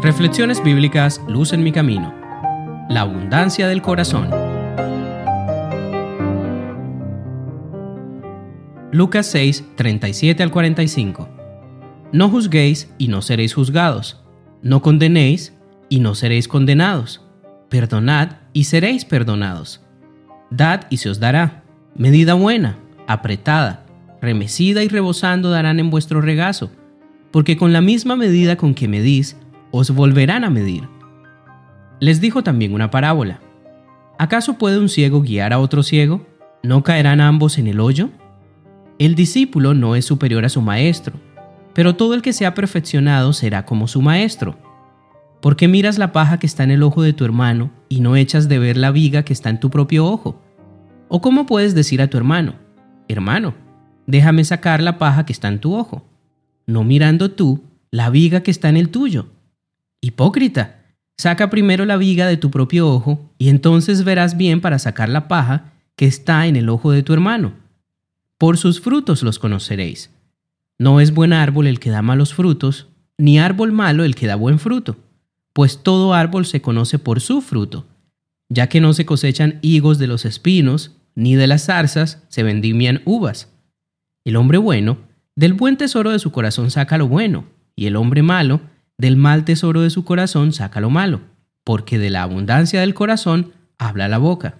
Reflexiones bíblicas Luz en mi camino. La abundancia del corazón. Lucas 6, 37 al 45. No juzguéis y no seréis juzgados. No condenéis y no seréis condenados. Perdonad y seréis perdonados. Dad y se os dará. Medida buena, apretada, remecida y rebosando darán en vuestro regazo, porque con la misma medida con que medís, os volverán a medir. Les dijo también una parábola. ¿Acaso puede un ciego guiar a otro ciego? ¿No caerán ambos en el hoyo? El discípulo no es superior a su maestro, pero todo el que sea perfeccionado será como su maestro. ¿Por qué miras la paja que está en el ojo de tu hermano y no echas de ver la viga que está en tu propio ojo? ¿O cómo puedes decir a tu hermano, hermano, déjame sacar la paja que está en tu ojo, no mirando tú la viga que está en el tuyo? Hipócrita, saca primero la viga de tu propio ojo y entonces verás bien para sacar la paja que está en el ojo de tu hermano. Por sus frutos los conoceréis. No es buen árbol el que da malos frutos, ni árbol malo el que da buen fruto, pues todo árbol se conoce por su fruto, ya que no se cosechan higos de los espinos, ni de las zarzas se vendimian uvas. El hombre bueno, del buen tesoro de su corazón saca lo bueno, y el hombre malo, del mal tesoro de su corazón saca lo malo, porque de la abundancia del corazón habla la boca.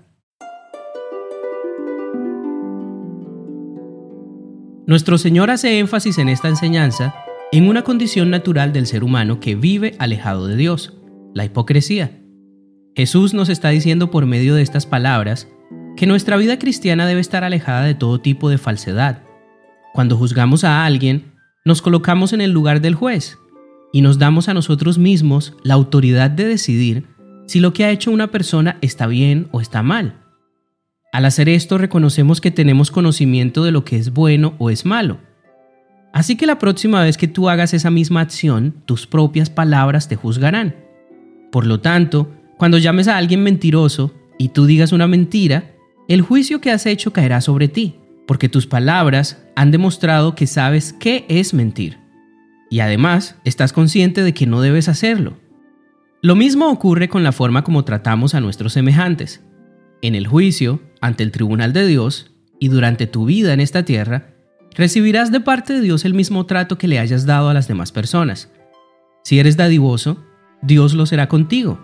Nuestro Señor hace énfasis en esta enseñanza en una condición natural del ser humano que vive alejado de Dios, la hipocresía. Jesús nos está diciendo por medio de estas palabras que nuestra vida cristiana debe estar alejada de todo tipo de falsedad. Cuando juzgamos a alguien, nos colocamos en el lugar del juez y nos damos a nosotros mismos la autoridad de decidir si lo que ha hecho una persona está bien o está mal. Al hacer esto reconocemos que tenemos conocimiento de lo que es bueno o es malo. Así que la próxima vez que tú hagas esa misma acción, tus propias palabras te juzgarán. Por lo tanto, cuando llames a alguien mentiroso y tú digas una mentira, el juicio que has hecho caerá sobre ti, porque tus palabras han demostrado que sabes qué es mentir y además estás consciente de que no debes hacerlo. Lo mismo ocurre con la forma como tratamos a nuestros semejantes. En el juicio, ante el tribunal de Dios, y durante tu vida en esta tierra, recibirás de parte de Dios el mismo trato que le hayas dado a las demás personas. Si eres dadivoso, Dios lo será contigo,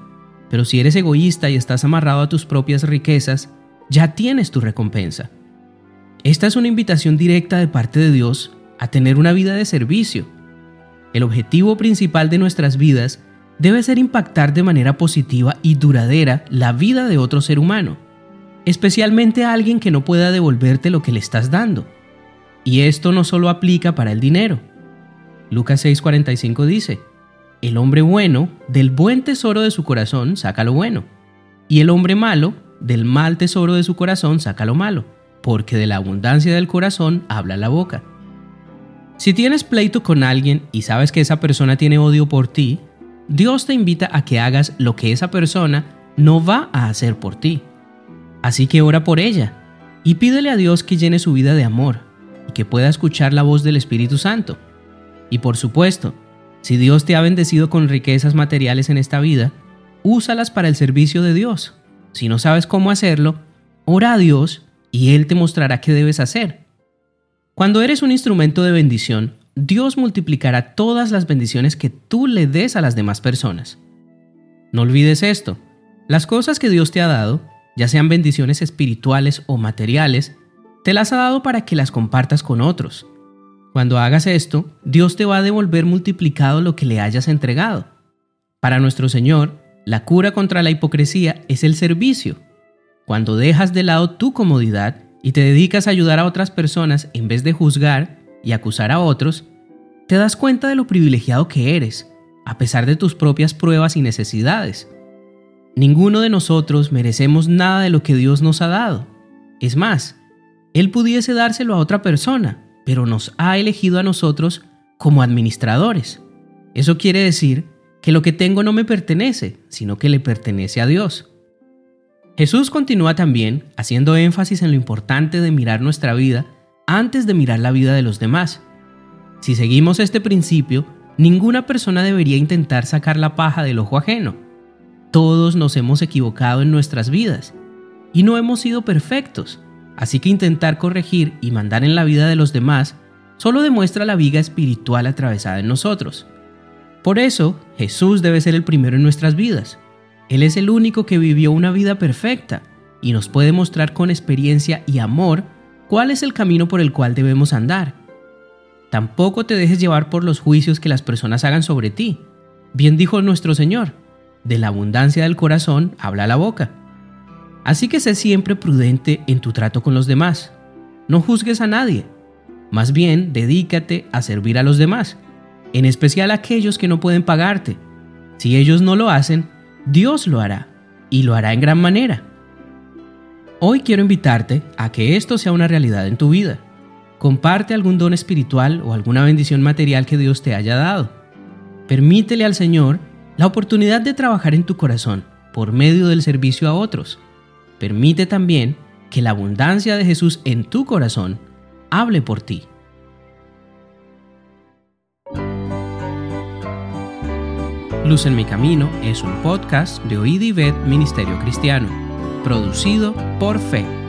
pero si eres egoísta y estás amarrado a tus propias riquezas, ya tienes tu recompensa. Esta es una invitación directa de parte de Dios a tener una vida de servicio, el objetivo principal de nuestras vidas debe ser impactar de manera positiva y duradera la vida de otro ser humano, especialmente a alguien que no pueda devolverte lo que le estás dando. Y esto no solo aplica para el dinero. Lucas 6:45 dice, El hombre bueno del buen tesoro de su corazón saca lo bueno, y el hombre malo del mal tesoro de su corazón saca lo malo, porque de la abundancia del corazón habla la boca. Si tienes pleito con alguien y sabes que esa persona tiene odio por ti, Dios te invita a que hagas lo que esa persona no va a hacer por ti. Así que ora por ella y pídele a Dios que llene su vida de amor y que pueda escuchar la voz del Espíritu Santo. Y por supuesto, si Dios te ha bendecido con riquezas materiales en esta vida, úsalas para el servicio de Dios. Si no sabes cómo hacerlo, ora a Dios y Él te mostrará qué debes hacer. Cuando eres un instrumento de bendición, Dios multiplicará todas las bendiciones que tú le des a las demás personas. No olvides esto, las cosas que Dios te ha dado, ya sean bendiciones espirituales o materiales, te las ha dado para que las compartas con otros. Cuando hagas esto, Dios te va a devolver multiplicado lo que le hayas entregado. Para nuestro Señor, la cura contra la hipocresía es el servicio. Cuando dejas de lado tu comodidad y te dedicas a ayudar a otras personas en vez de juzgar y acusar a otros, te das cuenta de lo privilegiado que eres, a pesar de tus propias pruebas y necesidades. Ninguno de nosotros merecemos nada de lo que Dios nos ha dado. Es más, Él pudiese dárselo a otra persona, pero nos ha elegido a nosotros como administradores. Eso quiere decir que lo que tengo no me pertenece, sino que le pertenece a Dios. Jesús continúa también haciendo énfasis en lo importante de mirar nuestra vida antes de mirar la vida de los demás. Si seguimos este principio, Ninguna persona debería intentar sacar la paja del ojo ajeno. Todos nos hemos equivocado en nuestras vidas y no hemos sido perfectos, así que intentar corregir y mandar en la vida de los demás solo demuestra la viga espiritual atravesada en nosotros. Por eso, Jesús debe ser el primero en nuestras vidas. Él es el único que vivió una vida perfecta y nos puede mostrar con experiencia y amor cuál es el camino por el cual debemos andar. Tampoco te dejes llevar por los juicios que las personas hagan sobre ti. Bien dijo nuestro Señor, de la abundancia del corazón habla la boca. Así que sé siempre prudente en tu trato con los demás. No juzgues a nadie. Más bien, dedícate a servir a los demás, en especial a aquellos que no pueden pagarte. Si ellos no lo hacen, Dios lo hará, y lo hará en gran manera. Hoy quiero invitarte a que esto sea una realidad en tu vida. Comparte algún don espiritual o alguna bendición material que Dios te haya dado. Permítele al Señor la oportunidad de trabajar en tu corazón por medio del servicio a otros. Permite también que la abundancia de Jesús en tu corazón hable por ti. Luz en mi camino es un podcast de Oíd y Ministerio Cristiano, producido por Fe.